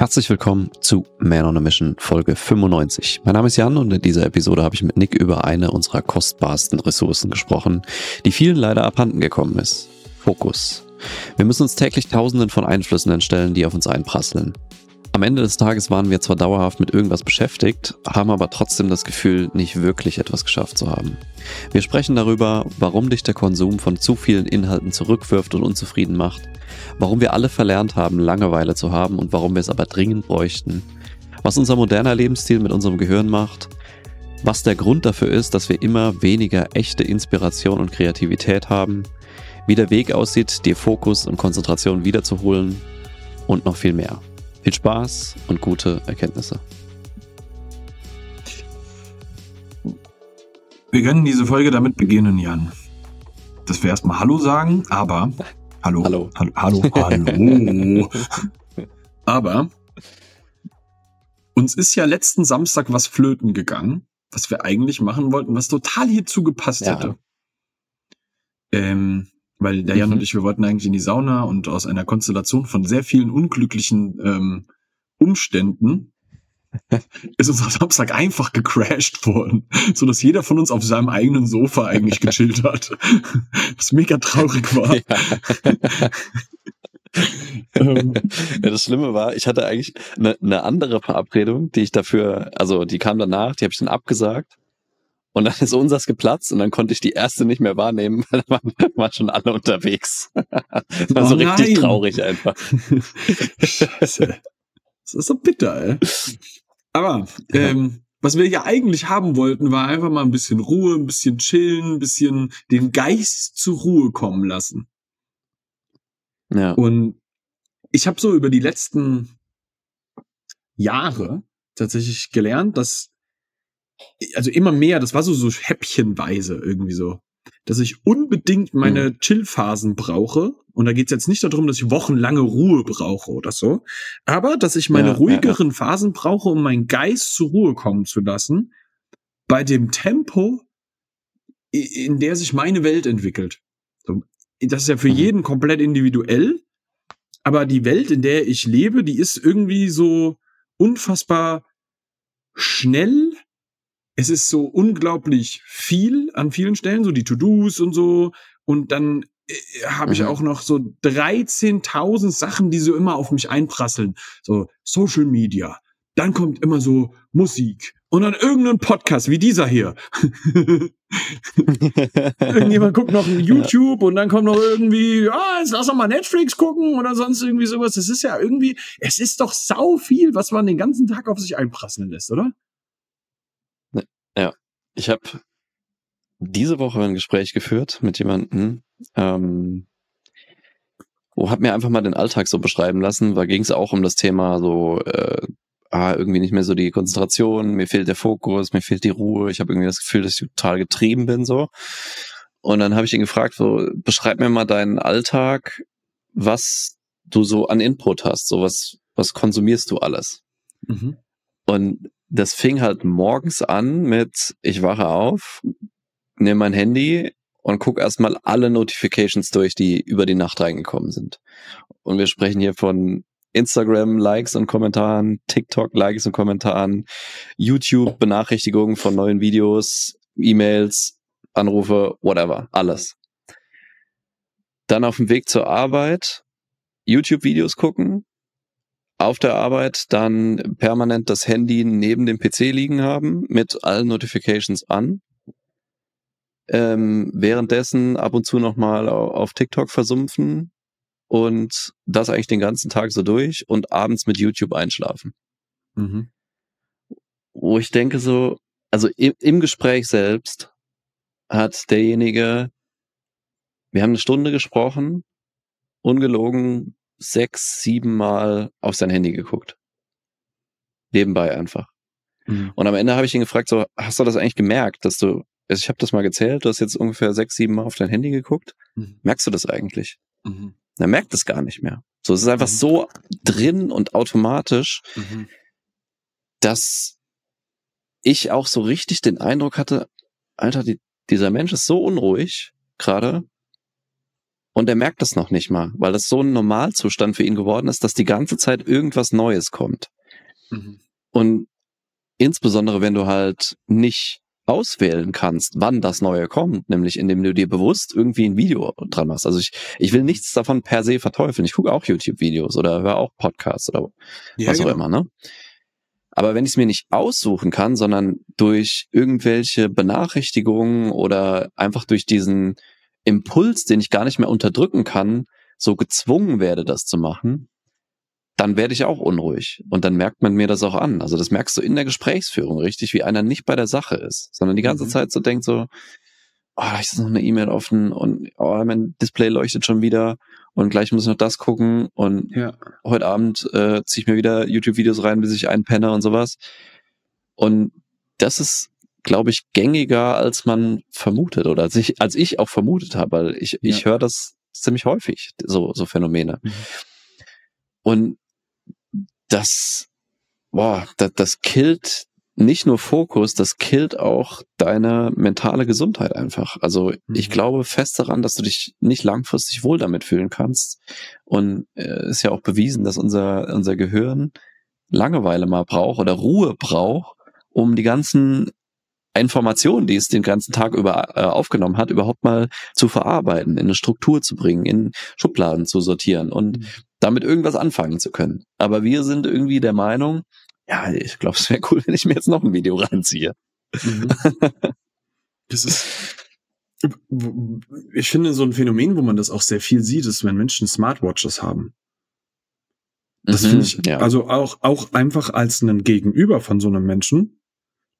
Herzlich willkommen zu Man on a Mission Folge 95. Mein Name ist Jan und in dieser Episode habe ich mit Nick über eine unserer kostbarsten Ressourcen gesprochen, die vielen leider abhanden gekommen ist. Fokus. Wir müssen uns täglich tausenden von Einflüssen entstellen, die auf uns einprasseln. Am Ende des Tages waren wir zwar dauerhaft mit irgendwas beschäftigt, haben aber trotzdem das Gefühl, nicht wirklich etwas geschafft zu haben. Wir sprechen darüber, warum dich der Konsum von zu vielen Inhalten zurückwirft und unzufrieden macht, warum wir alle verlernt haben, Langeweile zu haben und warum wir es aber dringend bräuchten, was unser moderner Lebensstil mit unserem Gehirn macht, was der Grund dafür ist, dass wir immer weniger echte Inspiration und Kreativität haben, wie der Weg aussieht, dir Fokus und Konzentration wiederzuholen und noch viel mehr. Viel Spaß und gute Erkenntnisse. Wir können diese Folge damit beginnen, Jan. Dass wir erstmal Hallo sagen, aber Hallo. Hallo. Hallo. Hallo. hallo. Aber uns ist ja letzten Samstag was flöten gegangen, was wir eigentlich machen wollten, was total hierzu gepasst ja. hätte. Ähm, weil der Jan mhm. und ich, wir wollten eigentlich in die Sauna und aus einer Konstellation von sehr vielen unglücklichen ähm, Umständen ist unser Samstag einfach gecrashed worden, so dass jeder von uns auf seinem eigenen Sofa eigentlich gechillt hat, was mega traurig war. Ja. Ähm. ja, das Schlimme war, ich hatte eigentlich eine, eine andere Verabredung, die ich dafür, also die kam danach, die habe ich dann abgesagt. Und dann ist unsers geplatzt und dann konnte ich die erste nicht mehr wahrnehmen, weil da waren, waren schon alle unterwegs. Das war oh so richtig traurig einfach. Scheiße. Das ist so bitter, ey. Aber ähm, was wir ja eigentlich haben wollten, war einfach mal ein bisschen Ruhe, ein bisschen chillen, ein bisschen den Geist zur Ruhe kommen lassen. Ja. Und ich habe so über die letzten Jahre tatsächlich gelernt, dass also immer mehr, das war so so häppchenweise irgendwie so dass ich unbedingt meine mhm. Chillphasen brauche. Und da geht es jetzt nicht darum, dass ich wochenlange Ruhe brauche oder so. Aber dass ich meine ja, ruhigeren ja, ja. Phasen brauche, um meinen Geist zur Ruhe kommen zu lassen. Bei dem Tempo, in der sich meine Welt entwickelt. Das ist ja für mhm. jeden komplett individuell. Aber die Welt, in der ich lebe, die ist irgendwie so unfassbar schnell es ist so unglaublich viel an vielen Stellen, so die To-Dos und so. Und dann äh, habe ich mhm. auch noch so 13.000 Sachen, die so immer auf mich einprasseln. So Social Media. Dann kommt immer so Musik. Und dann irgendein Podcast wie dieser hier. Irgendjemand guckt noch YouTube und dann kommt noch irgendwie, ah, jetzt lass doch mal Netflix gucken oder sonst irgendwie sowas. Das ist ja irgendwie, es ist doch sau viel, was man den ganzen Tag auf sich einprasseln lässt, oder? Ja, ich habe diese Woche ein Gespräch geführt mit jemandem, ähm, wo hat mir einfach mal den Alltag so beschreiben lassen, weil ging es auch um das Thema so, äh, ah, irgendwie nicht mehr so die Konzentration, mir fehlt der Fokus, mir fehlt die Ruhe, ich habe irgendwie das Gefühl, dass ich total getrieben bin so. Und dann habe ich ihn gefragt, so, beschreib mir mal deinen Alltag, was du so an Input hast, so was, was konsumierst du alles? Mhm. Und das fing halt morgens an mit, ich wache auf, nehme mein Handy und gucke erstmal alle Notifications durch, die über die Nacht reingekommen sind. Und wir sprechen hier von Instagram Likes und Kommentaren, TikTok Likes und Kommentaren, YouTube Benachrichtigungen von neuen Videos, E-Mails, Anrufe, whatever, alles. Dann auf dem Weg zur Arbeit YouTube Videos gucken, auf der Arbeit dann permanent das Handy neben dem PC liegen haben mit allen Notifications an. Ähm, währenddessen ab und zu nochmal auf TikTok versumpfen und das eigentlich den ganzen Tag so durch und abends mit YouTube einschlafen. Mhm. Wo ich denke so, also im, im Gespräch selbst hat derjenige, wir haben eine Stunde gesprochen, ungelogen sechs, sieben Mal auf sein Handy geguckt. Nebenbei einfach. Mhm. Und am Ende habe ich ihn gefragt, so, hast du das eigentlich gemerkt, dass du, also ich habe das mal gezählt, du hast jetzt ungefähr sechs, sieben Mal auf dein Handy geguckt. Mhm. Merkst du das eigentlich? Mhm. Er merkt es gar nicht mehr. So, es ist einfach mhm. so drin und automatisch, mhm. dass ich auch so richtig den Eindruck hatte, Alter, die, dieser Mensch ist so unruhig gerade, Und er merkt das noch nicht mal, weil das so ein Normalzustand für ihn geworden ist, dass die ganze Zeit irgendwas Neues kommt. Mhm. Und insbesondere, wenn du halt nicht auswählen kannst, wann das Neue kommt, nämlich indem du dir bewusst irgendwie ein Video dran machst. Also ich, ich will nichts davon per se verteufeln. Ich gucke auch YouTube-Videos oder höre auch Podcasts oder ja, was genau. auch immer, ne? Aber wenn ich es mir nicht aussuchen kann, sondern durch irgendwelche Benachrichtigungen oder einfach durch diesen Impuls, den ich gar nicht mehr unterdrücken kann, so gezwungen werde, das zu machen, dann werde ich auch unruhig. Und dann merkt man mir das auch an. Also das merkst du in der Gesprächsführung richtig, wie einer nicht bei der Sache ist, sondern die ganze mhm. Zeit so denkt so, oh, da ist noch eine E-Mail offen und oh, mein Display leuchtet schon wieder und gleich muss ich noch das gucken und ja. heute Abend äh, ziehe ich mir wieder YouTube-Videos rein, bis ich einpenne und sowas. Und das ist, glaube ich, gängiger, als man vermutet oder als ich, als ich auch vermutet habe, weil ich, ja. ich höre das ziemlich häufig, so, so Phänomene. Mhm. Und das, boah, das, das killt nicht nur Fokus, das killt auch deine mentale Gesundheit einfach. Also mhm. ich glaube fest daran, dass du dich nicht langfristig wohl damit fühlen kannst. Und äh, ist ja auch bewiesen, dass unser, unser Gehirn Langeweile mal braucht oder Ruhe braucht, um die ganzen Informationen, die es den ganzen Tag über äh, aufgenommen hat, überhaupt mal zu verarbeiten, in eine Struktur zu bringen, in Schubladen zu sortieren und mhm. damit irgendwas anfangen zu können. Aber wir sind irgendwie der Meinung, ja, ich glaube, es wäre cool, wenn ich mir jetzt noch ein Video reinziehe. Mhm. das ist, ich finde so ein Phänomen, wo man das auch sehr viel sieht, ist, wenn Menschen Smartwatches haben. Das mhm, finde ich, ja. also auch, auch einfach als einen Gegenüber von so einem Menschen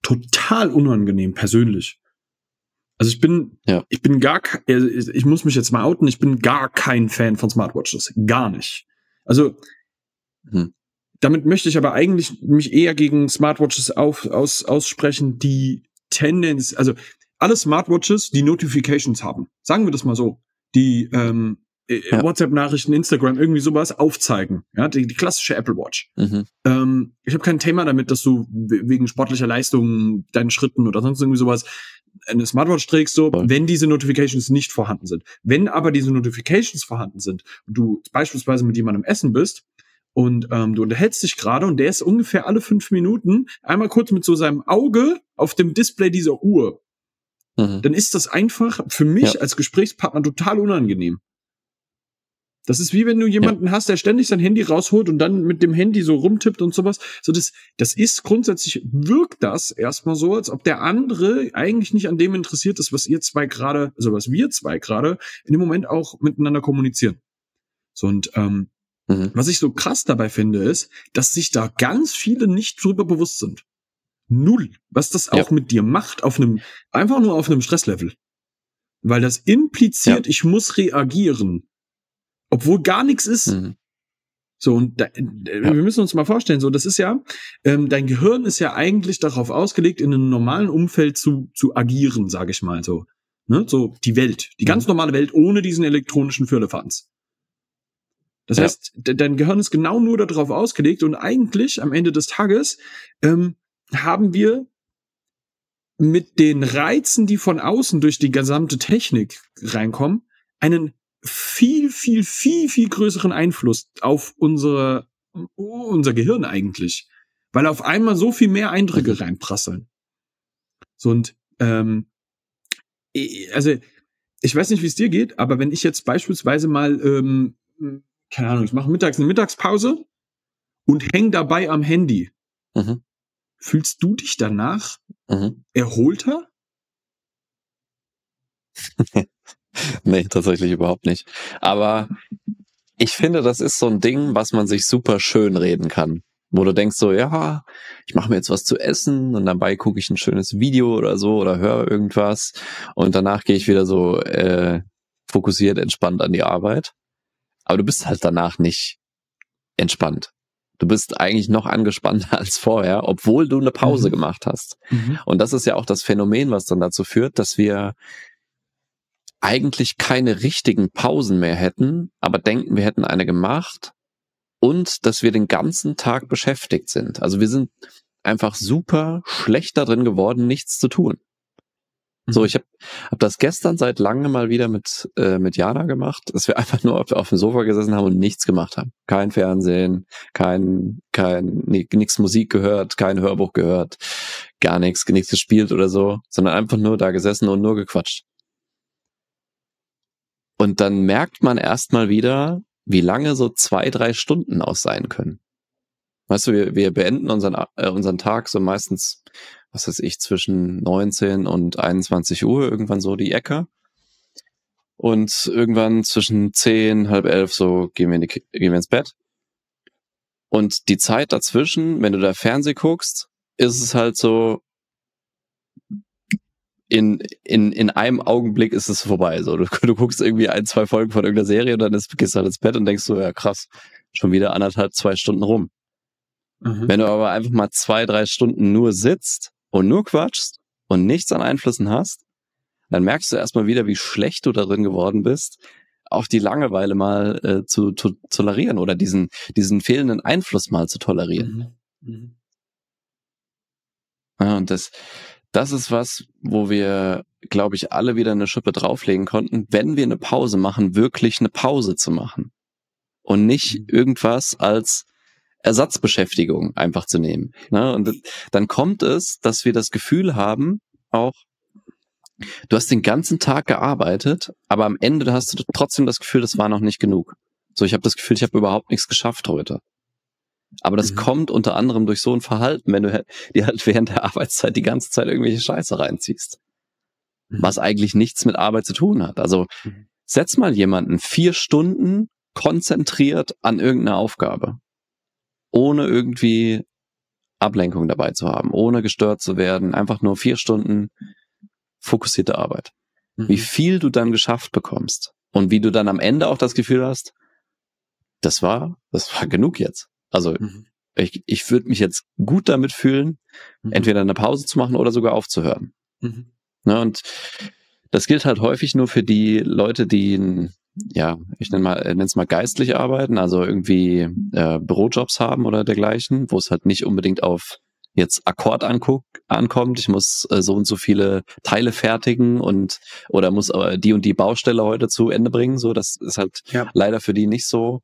total unangenehm, persönlich. Also ich bin, ja. ich bin gar, ich muss mich jetzt mal outen, ich bin gar kein Fan von Smartwatches. Gar nicht. Also, mhm. Damit möchte ich aber eigentlich mich eher gegen Smartwatches auf, aus, aussprechen, die Tendenz, also alle Smartwatches, die Notifications haben. Sagen wir das mal so. Die ähm, äh, ja. WhatsApp-Nachrichten, Instagram, irgendwie sowas aufzeigen. Ja, die, die klassische Apple Watch. Mhm. Ähm, ich habe kein Thema damit, dass du wegen sportlicher Leistung, deinen Schritten oder sonst irgendwie sowas eine Smartwatch trägst, so, Voll. wenn diese Notifications nicht vorhanden sind. Wenn aber diese Notifications vorhanden sind und du beispielsweise mit jemandem essen bist und ähm, du unterhältst dich gerade und der ist ungefähr alle fünf Minuten einmal kurz mit so seinem Auge auf dem Display dieser Uhr. Mhm. Dann ist das einfach für mich ja. als Gesprächspartner total unangenehm. Das ist wie wenn du jemanden ja. hast, der ständig sein Handy rausholt und dann mit dem Handy so rumtippt und sowas. So das, das ist grundsätzlich wirkt das erstmal so, als ob der andere eigentlich nicht an dem interessiert ist, was ihr zwei gerade, also was wir zwei gerade in dem Moment auch miteinander kommunizieren. So und ähm, Mhm. Was ich so krass dabei finde, ist, dass sich da ganz viele nicht drüber bewusst sind. Null. Was das auch ja. mit dir macht, auf einem, einfach nur auf einem Stresslevel. Weil das impliziert, ja. ich muss reagieren. Obwohl gar nichts ist. Mhm. So, und da, ja. wir müssen uns mal vorstellen, so, das ist ja, ähm, dein Gehirn ist ja eigentlich darauf ausgelegt, in einem normalen Umfeld zu, zu agieren, sage ich mal so. Ne? So die Welt, die ganz mhm. normale Welt ohne diesen elektronischen Firlefanz. Das ja. heißt, dein Gehirn ist genau nur darauf ausgelegt und eigentlich am Ende des Tages ähm, haben wir mit den Reizen, die von außen durch die gesamte Technik reinkommen, einen viel, viel, viel, viel größeren Einfluss auf unsere, unser Gehirn eigentlich. Weil auf einmal so viel mehr Eindrücke reinprasseln. So und ähm, also ich weiß nicht, wie es dir geht, aber wenn ich jetzt beispielsweise mal ähm, keine Ahnung, ich mache mittags eine Mittagspause und häng dabei am Handy. Mhm. Fühlst du dich danach mhm. erholter? nee, tatsächlich überhaupt nicht. Aber ich finde, das ist so ein Ding, was man sich super schön reden kann. Wo du denkst so, ja, ich mache mir jetzt was zu essen und dabei gucke ich ein schönes Video oder so oder höre irgendwas und danach gehe ich wieder so äh, fokussiert, entspannt an die Arbeit. Aber du bist halt danach nicht entspannt. Du bist eigentlich noch angespannter als vorher, obwohl du eine Pause mhm. gemacht hast. Mhm. Und das ist ja auch das Phänomen, was dann dazu führt, dass wir eigentlich keine richtigen Pausen mehr hätten, aber denken, wir hätten eine gemacht und dass wir den ganzen Tag beschäftigt sind. Also wir sind einfach super schlecht darin geworden, nichts zu tun. So, ich habe hab das gestern seit langem mal wieder mit, äh, mit Jana gemacht, dass wir einfach nur auf, auf dem Sofa gesessen haben und nichts gemacht haben. Kein Fernsehen, kein, kein, nix Musik gehört, kein Hörbuch gehört, gar nichts, nichts gespielt oder so, sondern einfach nur da gesessen und nur gequatscht. Und dann merkt man erstmal wieder, wie lange so zwei, drei Stunden aus sein können. Weißt du, wir, wir beenden unseren, äh, unseren Tag so meistens was weiß ich, zwischen 19 und 21 Uhr, irgendwann so die Ecke. Und irgendwann zwischen 10, halb elf so gehen wir, in die, gehen wir ins Bett. Und die Zeit dazwischen, wenn du da Fernseh guckst, ist es halt so, in, in, in einem Augenblick ist es vorbei. So, du, du guckst irgendwie ein, zwei Folgen von irgendeiner Serie und dann ist, gehst du halt ins Bett und denkst so, ja krass, schon wieder anderthalb, zwei Stunden rum. Mhm. Wenn du aber einfach mal zwei, drei Stunden nur sitzt und nur quatschst und nichts an Einflüssen hast, dann merkst du erstmal wieder, wie schlecht du darin geworden bist, auch die Langeweile mal äh, zu, zu tolerieren oder diesen, diesen fehlenden Einfluss mal zu tolerieren. Mhm. Mhm. Ja, und das, das ist was, wo wir, glaube ich, alle wieder eine Schippe drauflegen konnten, wenn wir eine Pause machen, wirklich eine Pause zu machen. Und nicht mhm. irgendwas als Ersatzbeschäftigung einfach zu nehmen. Ne? Und dann kommt es, dass wir das Gefühl haben, auch du hast den ganzen Tag gearbeitet, aber am Ende hast du trotzdem das Gefühl, das war noch nicht genug. So, ich habe das Gefühl, ich habe überhaupt nichts geschafft heute. Aber das mhm. kommt unter anderem durch so ein Verhalten, wenn du dir halt während der Arbeitszeit die ganze Zeit irgendwelche Scheiße reinziehst. Mhm. Was eigentlich nichts mit Arbeit zu tun hat. Also mhm. setz mal jemanden vier Stunden konzentriert an irgendeine Aufgabe ohne irgendwie Ablenkung dabei zu haben, ohne gestört zu werden, einfach nur vier Stunden fokussierte Arbeit. Mhm. Wie viel du dann geschafft bekommst und wie du dann am Ende auch das Gefühl hast, das war, das war genug jetzt. Also mhm. ich, ich würde mich jetzt gut damit fühlen, mhm. entweder eine Pause zu machen oder sogar aufzuhören. Mhm. Ne, und das gilt halt häufig nur für die Leute, die ja, ich nenne mal, äh, nenne es mal geistlich arbeiten, also irgendwie äh, Bürojobs haben oder dergleichen, wo es halt nicht unbedingt auf jetzt Akkord anguck, ankommt, ich muss äh, so und so viele Teile fertigen und oder muss äh, die und die Baustelle heute zu Ende bringen. So, das ist halt ja. leider für die nicht so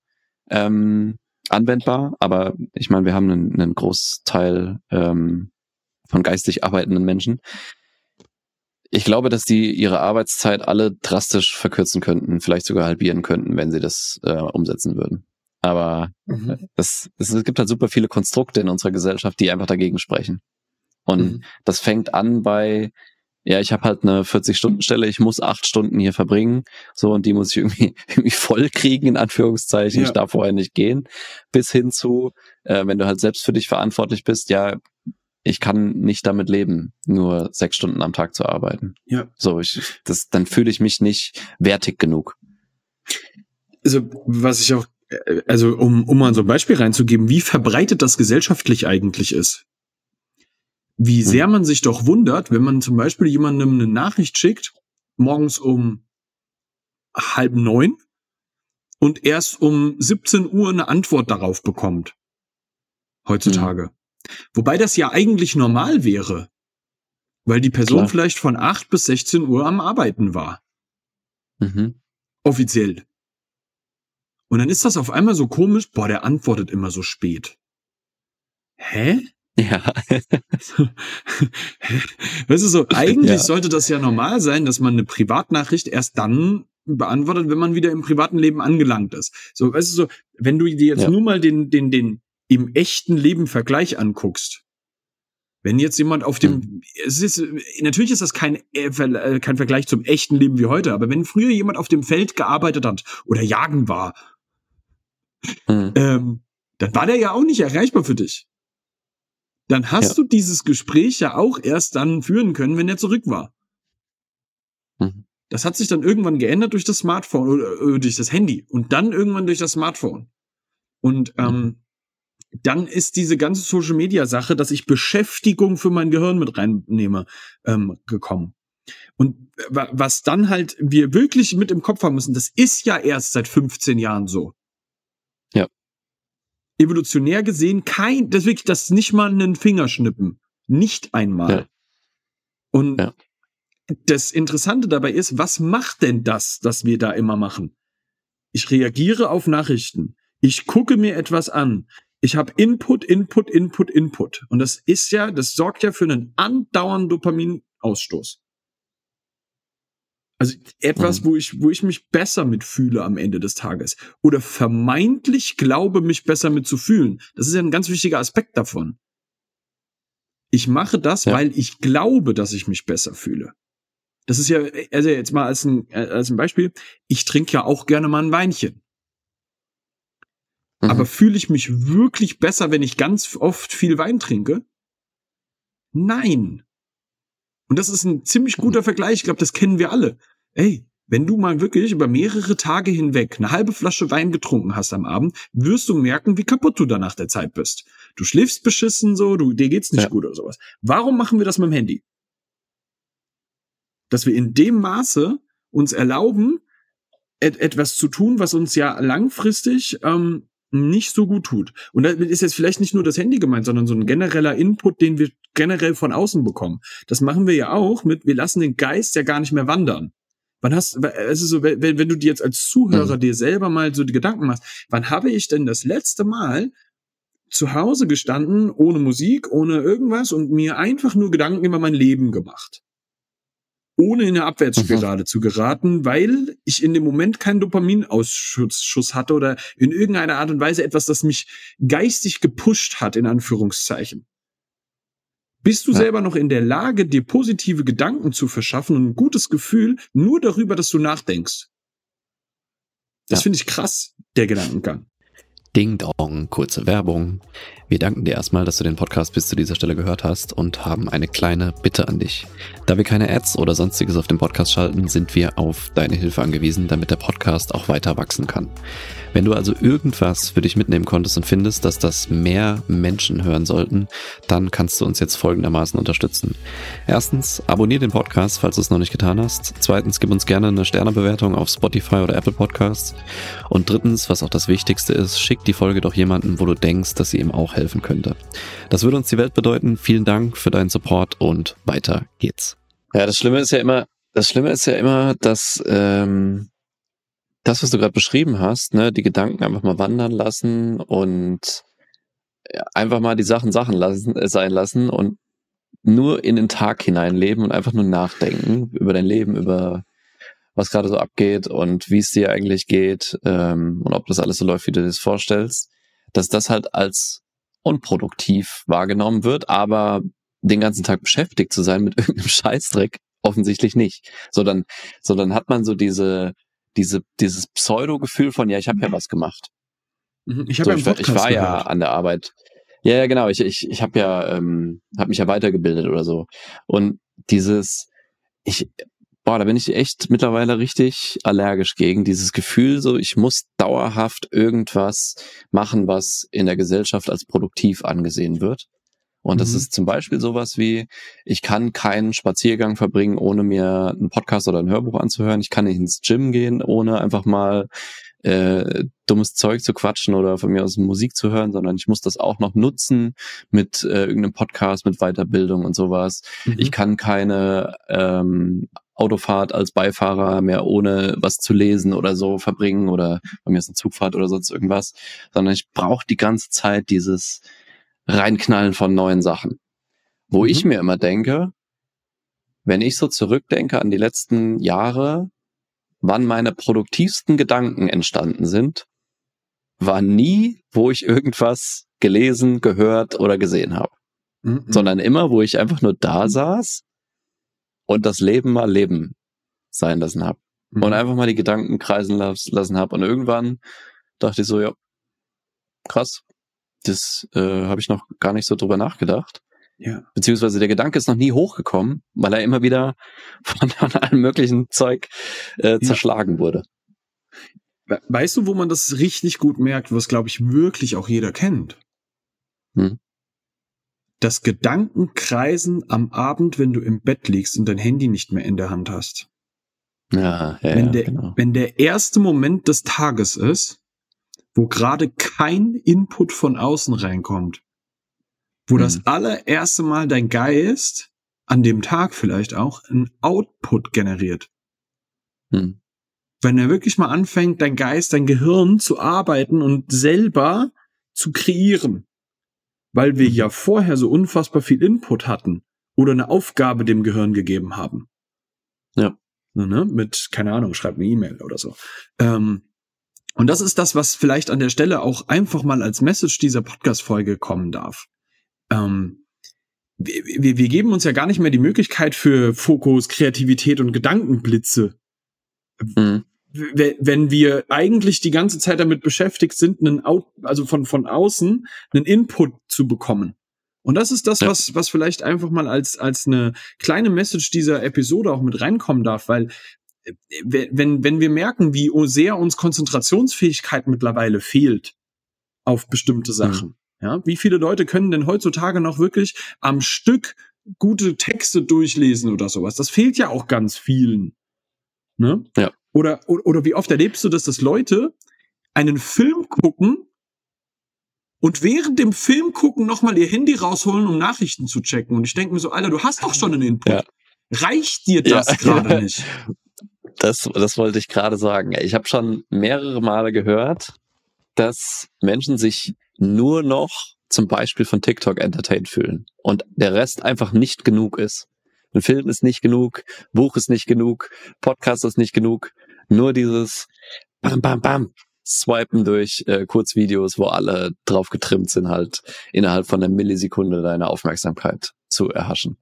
ähm, anwendbar. Aber ich meine, wir haben einen, einen Großteil ähm, von geistig arbeitenden Menschen, ich glaube, dass die ihre Arbeitszeit alle drastisch verkürzen könnten, vielleicht sogar halbieren könnten, wenn sie das äh, umsetzen würden. Aber mhm. das, das, es gibt halt super viele Konstrukte in unserer Gesellschaft, die einfach dagegen sprechen. Und mhm. das fängt an bei, ja, ich habe halt eine 40-Stunden-Stelle, ich muss acht Stunden hier verbringen, so und die muss ich irgendwie, irgendwie voll kriegen, in Anführungszeichen. Ja. Ich darf vorher nicht gehen. Bis hin zu, äh, wenn du halt selbst für dich verantwortlich bist, ja, ich kann nicht damit leben, nur sechs Stunden am Tag zu arbeiten. Ja. So, ich, das, dann fühle ich mich nicht wertig genug. Also, was ich auch, äh, also, um, um mal so ein Beispiel reinzugeben, wie verbreitet das gesellschaftlich eigentlich ist. Wie sehr hm. man sich doch wundert, wenn man zum Beispiel jemandem eine Nachricht schickt, morgens um halb neun und erst um 17 Uhr eine Antwort darauf bekommt. Heutzutage. Hm. Wobei das ja eigentlich normal wäre. Weil die Person Klar. vielleicht von 8 bis 16 Uhr am Arbeiten war. Mhm. Offiziell. Und dann ist das auf einmal so komisch, boah, der antwortet immer so spät. Hä? Ja. weißt du so, eigentlich ja. sollte das ja normal sein, dass man eine Privatnachricht erst dann beantwortet, wenn man wieder im privaten Leben angelangt ist. So, weißt du so, wenn du dir jetzt ja. nur mal den, den, den im echten Leben Vergleich anguckst, wenn jetzt jemand auf dem, hm. es ist, natürlich ist das kein, äh, äh, kein Vergleich zum echten Leben wie heute, aber wenn früher jemand auf dem Feld gearbeitet hat oder jagen war, hm. ähm, dann war der ja auch nicht erreichbar für dich. Dann hast ja. du dieses Gespräch ja auch erst dann führen können, wenn er zurück war. Hm. Das hat sich dann irgendwann geändert durch das Smartphone oder äh, durch das Handy und dann irgendwann durch das Smartphone. Und ähm, dann ist diese ganze Social Media Sache, dass ich Beschäftigung für mein Gehirn mit reinnehme, ähm, gekommen. Und was dann halt wir wirklich mit im Kopf haben müssen, das ist ja erst seit 15 Jahren so. Ja. Evolutionär gesehen kein, das wirklich, das nicht mal einen Fingerschnippen. Nicht einmal. Ja. Und ja. das Interessante dabei ist, was macht denn das, das wir da immer machen? Ich reagiere auf Nachrichten. Ich gucke mir etwas an. Ich habe Input, Input, Input, Input. Und das ist ja, das sorgt ja für einen andauernden Dopaminausstoß. Also etwas, mhm. wo ich, wo ich mich besser mitfühle am Ende des Tages. Oder vermeintlich glaube, mich besser mitzufühlen. Das ist ja ein ganz wichtiger Aspekt davon. Ich mache das, ja. weil ich glaube, dass ich mich besser fühle. Das ist ja, also jetzt mal als ein, als ein Beispiel, ich trinke ja auch gerne mal ein Weinchen. Mhm. Aber fühle ich mich wirklich besser, wenn ich ganz oft viel Wein trinke? Nein. Und das ist ein ziemlich guter Vergleich. Ich glaube, das kennen wir alle. Ey, wenn du mal wirklich über mehrere Tage hinweg eine halbe Flasche Wein getrunken hast am Abend, wirst du merken, wie kaputt du danach der Zeit bist. Du schläfst beschissen so, du, dir geht's nicht ja. gut oder sowas. Warum machen wir das mit dem Handy? Dass wir in dem Maße uns erlauben, et etwas zu tun, was uns ja langfristig ähm, nicht so gut tut. Und da ist jetzt vielleicht nicht nur das Handy gemeint, sondern so ein genereller Input, den wir generell von außen bekommen. Das machen wir ja auch mit, wir lassen den Geist ja gar nicht mehr wandern. Wann hast, es ist so, wenn, wenn du dir jetzt als Zuhörer mhm. dir selber mal so die Gedanken machst, wann habe ich denn das letzte Mal zu Hause gestanden, ohne Musik, ohne irgendwas und mir einfach nur Gedanken über mein Leben gemacht? Ohne in eine Abwärtsspirale mhm. zu geraten, weil ich in dem Moment keinen Dopaminausschuss hatte oder in irgendeiner Art und Weise etwas, das mich geistig gepusht hat, in Anführungszeichen. Bist du ja. selber noch in der Lage, dir positive Gedanken zu verschaffen und ein gutes Gefühl nur darüber, dass du nachdenkst? Das ja. finde ich krass, der Gedankengang. Ding Dong, kurze Werbung. Wir danken dir erstmal, dass du den Podcast bis zu dieser Stelle gehört hast und haben eine kleine Bitte an dich. Da wir keine Ads oder sonstiges auf dem Podcast schalten, sind wir auf deine Hilfe angewiesen, damit der Podcast auch weiter wachsen kann. Wenn du also irgendwas für dich mitnehmen konntest und findest, dass das mehr Menschen hören sollten, dann kannst du uns jetzt folgendermaßen unterstützen. Erstens, abonnier den Podcast, falls du es noch nicht getan hast. Zweitens, gib uns gerne eine Sternebewertung auf Spotify oder Apple Podcasts. Und drittens, was auch das Wichtigste ist, schick die Folge doch jemanden, wo du denkst, dass sie ihm auch helfen könnte. Das würde uns die Welt bedeuten. Vielen Dank für deinen Support und weiter geht's. Ja, das Schlimme ist ja immer, das Schlimme ist ja immer, dass ähm, das, was du gerade beschrieben hast, ne, die Gedanken einfach mal wandern lassen und einfach mal die Sachen Sachen lassen, äh, sein lassen und nur in den Tag hineinleben und einfach nur nachdenken über dein Leben, über was gerade so abgeht und wie es dir eigentlich geht ähm, und ob das alles so läuft, wie du dir das vorstellst, dass das halt als unproduktiv wahrgenommen wird, aber den ganzen Tag beschäftigt zu sein mit irgendeinem Scheißdreck offensichtlich nicht. So dann, so dann hat man so diese diese, dieses Pseudo-Gefühl von, ja, ich habe ja was gemacht. Mhm. Ich, hab so, ja ich, ich war ja an der Arbeit. Ja, ja, genau. Ich, ich, ich habe ja, ähm, habe mich ja weitergebildet oder so. Und dieses, ich, boah, da bin ich echt mittlerweile richtig allergisch gegen dieses Gefühl, so ich muss dauerhaft irgendwas machen, was in der Gesellschaft als produktiv angesehen wird. Und das mhm. ist zum Beispiel sowas wie, ich kann keinen Spaziergang verbringen, ohne mir einen Podcast oder ein Hörbuch anzuhören. Ich kann nicht ins Gym gehen, ohne einfach mal äh, dummes Zeug zu quatschen oder von mir aus Musik zu hören, sondern ich muss das auch noch nutzen mit äh, irgendeinem Podcast, mit Weiterbildung und sowas. Mhm. Ich kann keine ähm, Autofahrt als Beifahrer mehr ohne was zu lesen oder so verbringen oder bei mir ist eine Zugfahrt oder sonst irgendwas, sondern ich brauche die ganze Zeit dieses Reinknallen von neuen Sachen. Wo mhm. ich mir immer denke, wenn ich so zurückdenke an die letzten Jahre, wann meine produktivsten Gedanken entstanden sind, war nie, wo ich irgendwas gelesen, gehört oder gesehen habe. Mhm. Sondern immer, wo ich einfach nur da saß und das Leben mal Leben sein lassen habe. Mhm. Und einfach mal die Gedanken kreisen lassen habe. Und irgendwann dachte ich so, ja, krass, das äh, habe ich noch gar nicht so drüber nachgedacht. Ja. Beziehungsweise der Gedanke ist noch nie hochgekommen, weil er immer wieder von, von allem möglichen Zeug äh, zerschlagen ja. wurde. Weißt du, wo man das richtig gut merkt, was glaube ich wirklich auch jeder kennt? Hm? Das Gedankenkreisen am Abend, wenn du im Bett liegst und dein Handy nicht mehr in der Hand hast. Ja, ja, wenn der, genau. wenn der erste Moment des Tages ist, wo gerade kein Input von außen reinkommt, wo mhm. das allererste Mal dein Geist an dem Tag vielleicht auch einen Output generiert. Hm. Wenn er wirklich mal anfängt, dein Geist, dein Gehirn zu arbeiten und selber zu kreieren. Weil wir ja vorher so unfassbar viel Input hatten oder eine Aufgabe dem Gehirn gegeben haben. Ja. Ne? Mit, keine Ahnung, schreib eine E-Mail oder so. Ähm, und das ist das, was vielleicht an der Stelle auch einfach mal als Message dieser Podcast-Folge kommen darf. Ähm, wir, wir geben uns ja gar nicht mehr die Möglichkeit für Fokus, Kreativität und Gedankenblitze. Mhm. Wenn wir eigentlich die ganze Zeit damit beschäftigt sind, einen Out, also von, von außen einen Input zu bekommen. Und das ist das, ja. was, was vielleicht einfach mal als, als eine kleine Message dieser Episode auch mit reinkommen darf, weil äh, wenn, wenn wir merken, wie sehr uns Konzentrationsfähigkeit mittlerweile fehlt auf bestimmte mhm. Sachen, mhm. Ja, wie viele Leute können denn heutzutage noch wirklich am Stück gute Texte durchlesen oder sowas? Das fehlt ja auch ganz vielen. Ne? Ja. Oder, oder, oder wie oft erlebst du, dass das Leute einen Film gucken und während dem Film gucken nochmal ihr Handy rausholen, um Nachrichten zu checken. Und ich denke mir so, Alter, du hast doch schon einen Input. Ja. Reicht dir das ja, gerade nicht? Das, das wollte ich gerade sagen. Ich habe schon mehrere Male gehört, dass Menschen sich nur noch zum Beispiel von TikTok entertained fühlen und der Rest einfach nicht genug ist. Ein Film ist nicht genug, Buch ist nicht genug, Podcast ist nicht genug, nur dieses Bam, Bam, Bam, swipen durch äh, Kurzvideos, wo alle drauf getrimmt sind, halt innerhalb von einer Millisekunde deine Aufmerksamkeit zu erhaschen.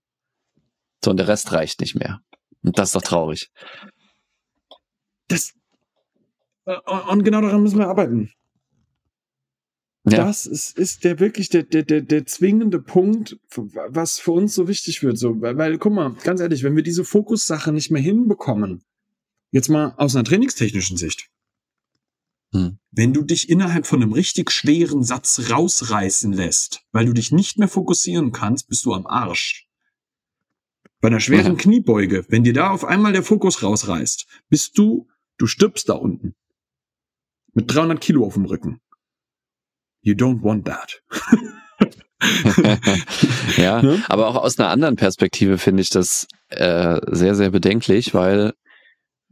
So, und der Rest reicht nicht mehr. Und das ist doch traurig. Das, äh, und genau daran müssen wir arbeiten. Ja. Das ist, ist der wirklich der, der, der, der zwingende Punkt, was für uns so wichtig wird. So, weil, weil, guck mal, ganz ehrlich, wenn wir diese Fokussache nicht mehr hinbekommen, jetzt mal aus einer trainingstechnischen Sicht, hm. wenn du dich innerhalb von einem richtig schweren Satz rausreißen lässt, weil du dich nicht mehr fokussieren kannst, bist du am Arsch. Bei einer schweren ja. Kniebeuge, wenn dir da auf einmal der Fokus rausreißt, bist du, du stirbst da unten. Mit 300 Kilo auf dem Rücken. You don't want that. ja, ne? aber auch aus einer anderen Perspektive finde ich das äh, sehr, sehr bedenklich, weil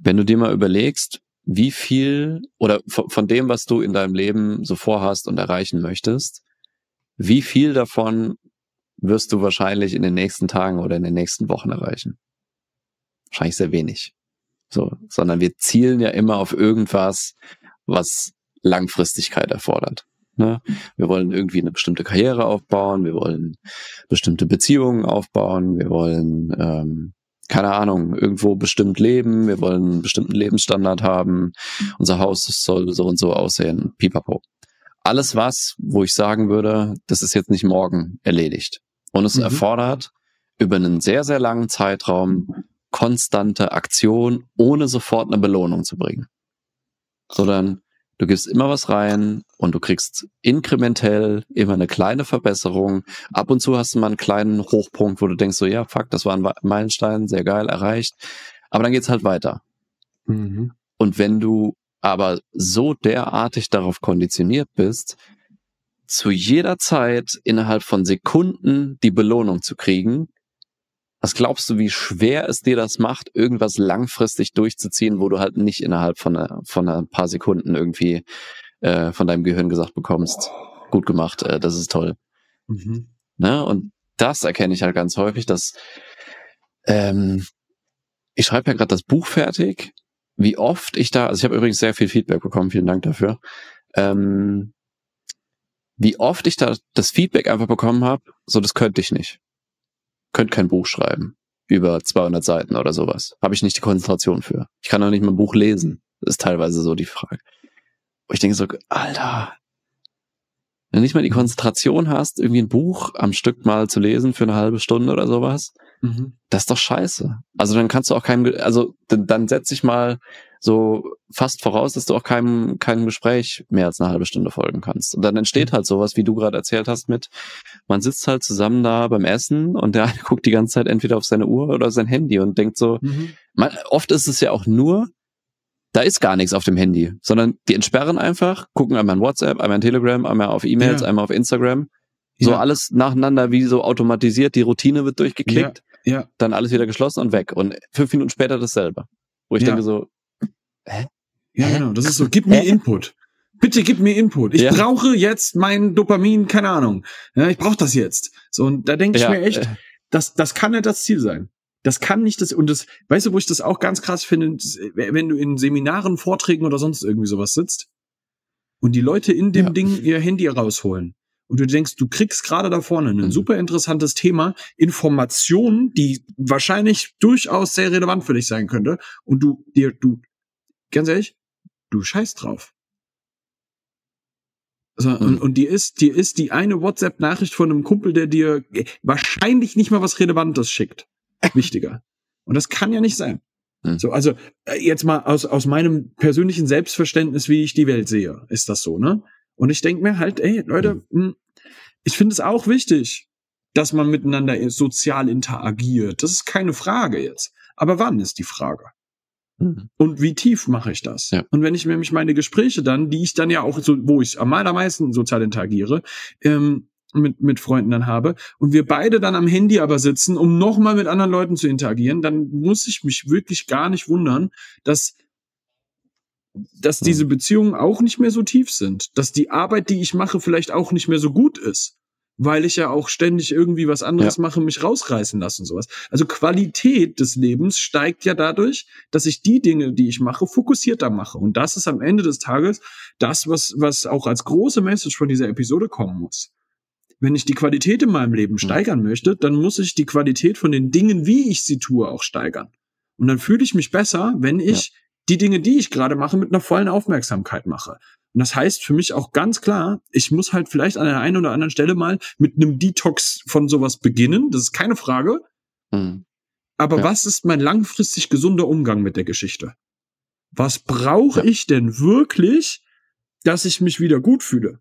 wenn du dir mal überlegst, wie viel oder von, dem, was du in deinem Leben so vorhast und erreichen möchtest, wie viel davon wirst du wahrscheinlich in den nächsten Tagen oder in den nächsten Wochen erreichen? Wahrscheinlich sehr wenig. So, sondern wir zielen ja immer auf irgendwas, was Langfristigkeit erfordert. Ne? Wir wollen irgendwie eine bestimmte Karriere aufbauen, wir wollen bestimmte Beziehungen aufbauen, wir wollen, ähm, keine Ahnung, irgendwo bestimmt leben, wir wollen einen bestimmten Lebensstandard haben, unser Haus soll so und so aussehen, pipapo. Alles was, wo ich sagen würde, das ist jetzt nicht morgen erledigt. Und es mhm. erfordert über einen sehr, sehr langen Zeitraum konstante Aktion, ohne sofort eine Belohnung zu bringen. Sondern Du gibst immer was rein und du kriegst inkrementell immer eine kleine Verbesserung. Ab und zu hast du mal einen kleinen Hochpunkt, wo du denkst so, ja, fuck, das war ein Meilenstein, sehr geil, erreicht. Aber dann geht's halt weiter. Mhm. Und wenn du aber so derartig darauf konditioniert bist, zu jeder Zeit innerhalb von Sekunden die Belohnung zu kriegen, was glaubst du, wie schwer es dir das macht, irgendwas langfristig durchzuziehen, wo du halt nicht innerhalb von, einer, von ein paar Sekunden irgendwie äh, von deinem Gehirn gesagt bekommst, gut gemacht, äh, das ist toll. Mhm. Ne? Und das erkenne ich halt ganz häufig, dass ähm, ich schreibe ja gerade das Buch fertig, wie oft ich da, also ich habe übrigens sehr viel Feedback bekommen, vielen Dank dafür. Ähm, wie oft ich da das Feedback einfach bekommen habe, so das könnte ich nicht könnte kein Buch schreiben über 200 Seiten oder sowas. Habe ich nicht die Konzentration für. Ich kann auch nicht mal ein Buch lesen. Das ist teilweise so die Frage. Und ich denke so, Alter, wenn du nicht mal die Konzentration hast, irgendwie ein Buch am Stück mal zu lesen für eine halbe Stunde oder sowas, mhm. das ist doch scheiße. Also dann kannst du auch keinem, also dann, dann setz dich mal so fast voraus, dass du auch keinem, keinem Gespräch mehr als eine halbe Stunde folgen kannst. Und dann entsteht mhm. halt sowas, wie du gerade erzählt hast, mit, man sitzt halt zusammen da beim Essen und der eine guckt die ganze Zeit entweder auf seine Uhr oder sein Handy und denkt so, mhm. man, oft ist es ja auch nur, da ist gar nichts auf dem Handy, sondern die entsperren einfach, gucken einmal in WhatsApp, einmal in Telegram, einmal auf E-Mails, ja. einmal auf Instagram. So ja. alles nacheinander wie so automatisiert, die Routine wird durchgeklickt. Ja. Ja. dann alles wieder geschlossen und weg. Und fünf Minuten später dasselbe. Wo ich denke so, Ja, Hä? genau. Das ist so, gib mir Hä? Input. Bitte gib mir Input. Ich Ja. brauche jetzt mein Dopamin, keine Ahnung. Ja, ich brauche das jetzt. So, und da denke ich ja, mir echt, äh, das, das kann nicht das Ziel sein. Das kann nicht das, und das, weißt du, wo ich das auch ganz krass finde, wenn du in Seminaren, Vorträgen oder sonst irgendwie sowas sitzt und die Leute in dem Ja. Ding ihr Handy rausholen und du denkst, du kriegst gerade da vorne ein Mhm. super interessantes Thema, Informationen, die wahrscheinlich durchaus sehr relevant für dich sein könnte und du dir, du, ganz ehrlich, du scheißt drauf. So, Mhm. und, und dir ist, dir ist die eine WhatsApp-Nachricht von einem Kumpel, der dir wahrscheinlich nicht mal was Relevantes schickt, wichtiger. Und das kann ja nicht sein. Mhm. So, also äh, jetzt mal aus, aus meinem persönlichen Selbstverständnis, wie ich die Welt sehe, ist das so, ne? Und ich denke mir halt, ey, Leute, mh, ich finde es auch wichtig, dass man miteinander sozial interagiert. Das ist keine Frage jetzt. Aber wann ist die Frage? Hm, Und wie tief mache ich das? Ja. Und wenn ich nämlich meine Gespräche dann, die ich dann ja auch so, wo ich am allermeisten sozial interagiere, ähm, mit, mit Freunden dann habe und wir beide dann am Handy aber sitzen, um nochmal mit anderen Leuten zu interagieren, dann muss ich mich wirklich gar nicht wundern, dass dass Hm. diese Beziehungen auch nicht mehr so tief sind, dass die Arbeit, die ich mache, vielleicht auch nicht mehr so gut ist, weil ich ja auch ständig irgendwie was anderes mache, mich rausreißen lassen und sowas. Also Qualität des Lebens steigt ja dadurch, dass ich die Dinge, die ich mache, fokussierter mache. Und das ist am Ende des Tages das, was, was auch als große Message von dieser Episode kommen muss. Wenn ich die Qualität in meinem Leben steigern möchte, dann muss ich die Qualität von den Dingen, wie ich sie tue, auch steigern. Und dann fühle ich mich besser, wenn ich die Dinge, die ich gerade mache, mit einer vollen Aufmerksamkeit mache. Und das heißt für mich auch ganz klar, ich muss halt vielleicht an der einen oder anderen Stelle mal mit einem Detox von sowas beginnen. Das ist keine Frage. hm, Aber Ja. was ist mein langfristig gesunder Umgang mit der Geschichte? Was brauche Ja. ich denn wirklich, dass ich mich wieder gut fühle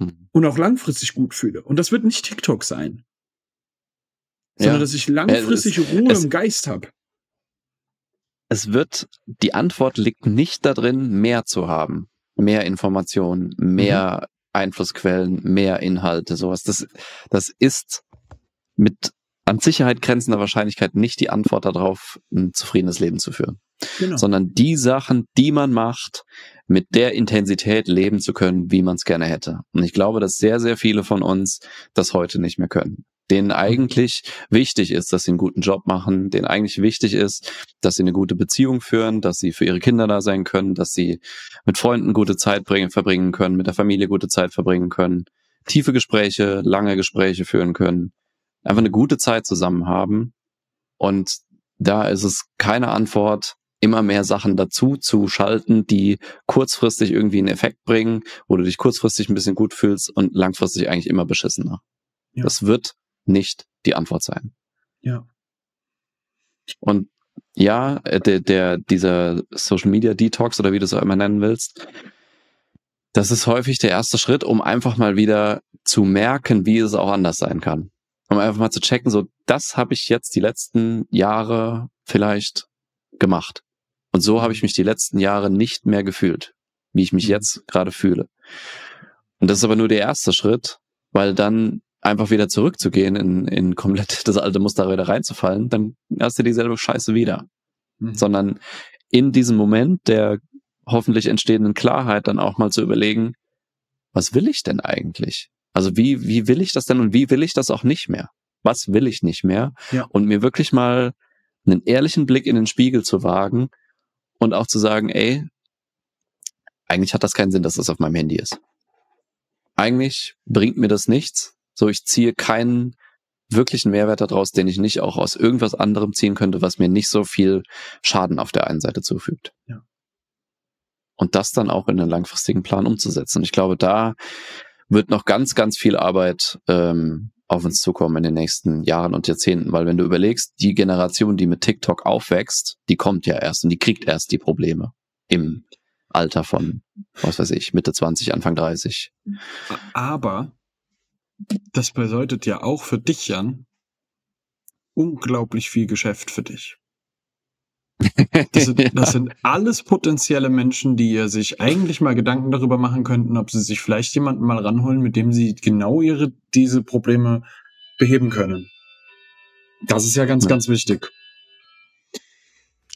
hm. und auch langfristig gut fühle? Und das wird nicht TikTok sein, sondern Ja. dass ich langfristig Ruhe es- im Geist habe. Es wird, die Antwort liegt nicht darin, mehr zu haben. Mehr Informationen, mehr Einflussquellen, mehr Inhalte, sowas. Das, das ist mit an Sicherheit grenzender Wahrscheinlichkeit nicht die Antwort darauf, ein zufriedenes Leben zu führen. Genau. Sondern die Sachen, die man macht, mit der Intensität leben zu können, wie man es gerne hätte. Und ich glaube, dass sehr, sehr viele von uns das heute nicht mehr können. Denen eigentlich wichtig ist, dass sie einen guten Job machen, denen eigentlich wichtig ist, dass sie eine gute Beziehung führen, dass sie für ihre Kinder da sein können, dass sie mit Freunden gute Zeit bringen, verbringen können, mit der Familie gute Zeit verbringen können, tiefe Gespräche, lange Gespräche führen können, einfach eine gute Zeit zusammen haben. Und da ist es keine Antwort, immer mehr Sachen dazu zu schalten, die kurzfristig irgendwie einen Effekt bringen, wo du dich kurzfristig ein bisschen gut fühlst und langfristig eigentlich immer beschissener. Ja. Das wird nicht die Antwort sein. Ja. Und ja, äh, der, der, dieser Social Media Detox oder wie du es auch immer nennen willst, das ist häufig der erste Schritt, um einfach mal wieder zu merken, wie es auch anders sein kann. Um einfach mal zu checken, so, das habe ich jetzt die letzten Jahre vielleicht gemacht. Und so habe ich mich die letzten Jahre nicht mehr gefühlt, wie ich mich Mhm. jetzt gerade fühle. Und das ist aber nur der erste Schritt, weil dann einfach wieder zurückzugehen in, in komplett das alte Muster wieder reinzufallen, dann hast du dieselbe Scheiße wieder. Mhm. Sondern in diesem Moment der hoffentlich entstehenden Klarheit dann auch mal zu überlegen, was will ich denn eigentlich? Also wie, wie will ich das denn und wie will ich das auch nicht mehr? Was will ich nicht mehr? Ja. Und mir wirklich mal einen ehrlichen Blick in den Spiegel zu wagen und auch zu sagen, ey, eigentlich hat das keinen Sinn, dass das auf meinem Handy ist. Eigentlich bringt mir das nichts. So, ich ziehe keinen wirklichen Mehrwert daraus, den ich nicht auch aus irgendwas anderem ziehen könnte, was mir nicht so viel Schaden auf der einen Seite zufügt. Ja. Und das dann auch in einen langfristigen Plan umzusetzen. Und ich glaube, da wird noch ganz, ganz viel Arbeit ähm, auf uns zukommen in den nächsten Jahren und Jahrzehnten, weil wenn du überlegst, die Generation, die mit TikTok aufwächst, die kommt ja erst und die kriegt erst die Probleme im Alter von, was weiß ich, Mitte 20, Anfang 30. Aber das bedeutet ja auch für dich, Jan, unglaublich viel Geschäft für dich. Das sind, das sind alles potenzielle Menschen, die ja sich eigentlich mal Gedanken darüber machen könnten, ob sie sich vielleicht jemanden mal ranholen, mit dem sie genau ihre diese Probleme beheben können. Das ist ja ganz, Ja. ganz wichtig.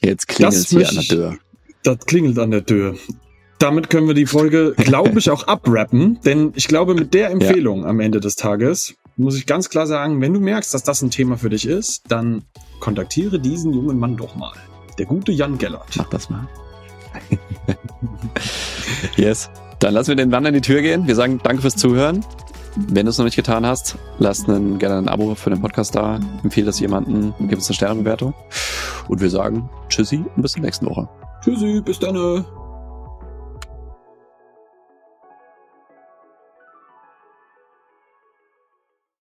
Jetzt klingelt es hier an der Tür. Das klingelt an der Tür. Damit können wir die Folge, glaube ich, auch abrappen, denn ich glaube, mit der Empfehlung am Ende des Tages muss ich ganz klar sagen, wenn du merkst, dass das ein Thema für dich ist, dann kontaktiere diesen jungen Mann doch mal. Der gute Jan Gellert. Mach das mal. yes. Dann lassen wir den Mann an die Tür gehen. Wir sagen danke fürs Zuhören. Wenn du es noch nicht getan hast, lass einen, gerne ein Abo für den Podcast da. Empfehle das jemandem, gib uns eine Sternebewertung. Und wir sagen Tschüssi und bis zur nächsten Woche. Tschüssi, bis dann.